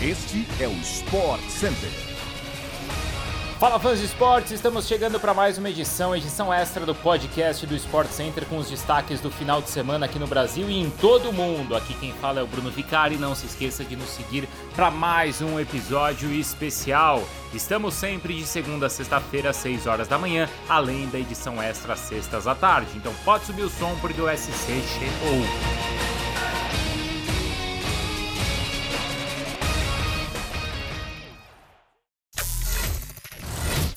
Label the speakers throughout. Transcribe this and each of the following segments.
Speaker 1: Este é o Sport Center.
Speaker 2: Fala fãs de esportes, estamos chegando para mais uma edição, edição extra do podcast do Sport Center com os destaques do final de semana aqui no Brasil e em todo o mundo. Aqui quem fala é o Bruno Vicari, não se esqueça de nos seguir para mais um episódio especial. Estamos sempre de segunda a sexta-feira às 6 horas da manhã, além da edição extra às sextas à tarde. Então pode subir o som porque o SC chegou.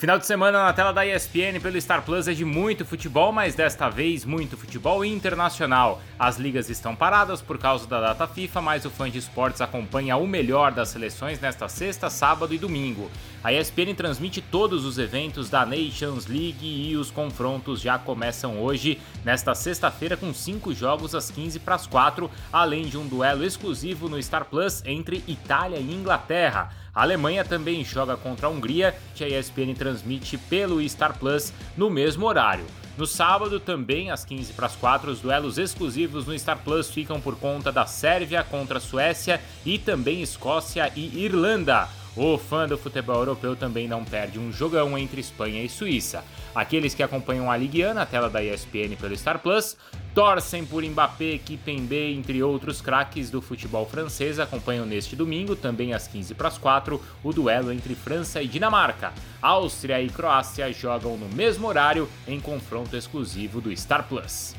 Speaker 2: Final de semana na tela da ESPN pelo Star Plus é de muito futebol, mas desta vez muito futebol internacional. As ligas estão paradas por causa da data FIFA, mas o fã de esportes acompanha o melhor das seleções nesta sexta, sábado e domingo. A ESPN transmite todos os eventos da Nations League e os confrontos já começam hoje, nesta sexta-feira, com cinco jogos às 15 para as 4, além de um duelo exclusivo no Star Plus entre Itália e Inglaterra. A Alemanha também joga contra a Hungria, que a ESPN transmite pelo Star Plus no mesmo horário. No sábado, também às 15 para as 4, os duelos exclusivos no Star Plus ficam por conta da Sérvia contra a Suécia e também Escócia e Irlanda. O fã do futebol europeu também não perde um jogão entre Espanha e Suíça. Aqueles que acompanham a Ligue 1 na tela da ESPN pelo Star Plus torcem por Mbappé, Kipembe, entre outros craques do futebol francês, acompanham neste domingo, também às 15 para as 4, o duelo entre França e Dinamarca. Áustria e Croácia jogam no mesmo horário em confronto exclusivo do Star Plus.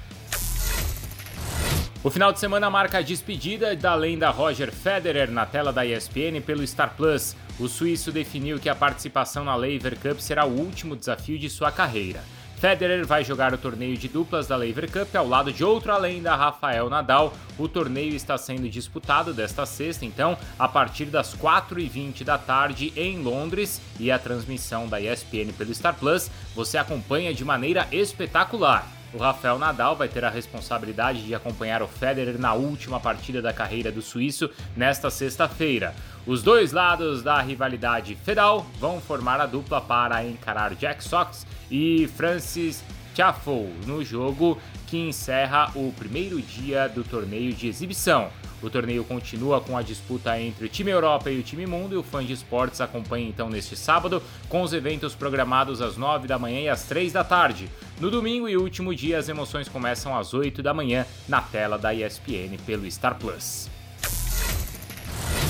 Speaker 2: O final de semana marca a despedida da lenda Roger Federer na tela da ESPN pelo Star Plus. O suíço definiu que a participação na Lever Cup será o último desafio de sua carreira. Federer vai jogar o torneio de duplas da Lever Cup ao lado de outro lenda, Rafael Nadal. O torneio está sendo disputado desta sexta, então, a partir das 4h20 da tarde em Londres e a transmissão da ESPN pelo Star Plus você acompanha de maneira espetacular. O Rafael Nadal vai ter a responsabilidade de acompanhar o Federer na última partida da carreira do suíço nesta sexta-feira. Os dois lados da rivalidade federal vão formar a dupla para encarar Jack Sox e Francis Tiafoe no jogo que encerra o primeiro dia do torneio de exibição. O torneio continua com a disputa entre o time Europa e o time Mundo e o Fã de Esportes acompanha então neste sábado com os eventos programados às 9 da manhã e às 3 da tarde. No domingo e último dia as emoções começam às 8 da manhã na tela da ESPN pelo Star Plus.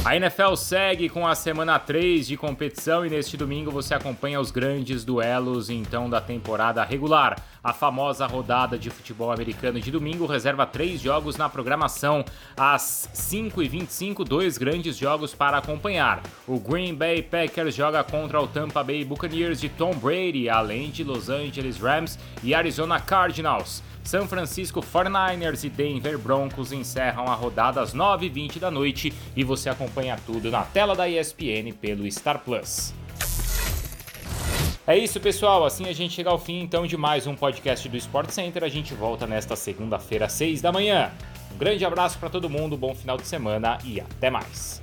Speaker 2: A NFL segue com a semana 3 de competição e neste domingo você acompanha os grandes duelos então da temporada regular. A famosa rodada de futebol americano de domingo reserva três jogos na programação. Às 5h25, dois grandes jogos para acompanhar. O Green Bay Packers joga contra o Tampa Bay Buccaneers de Tom Brady, além de Los Angeles Rams e Arizona Cardinals. São Francisco 49ers e Denver Broncos encerram a rodada às 9h20 da noite e você acompanha tudo na tela da ESPN pelo Star Plus. É isso, pessoal. Assim a gente chega ao fim então de mais um podcast do Sport Center. A gente volta nesta segunda-feira, às 6 da manhã. Um grande abraço para todo mundo, bom final de semana e até mais.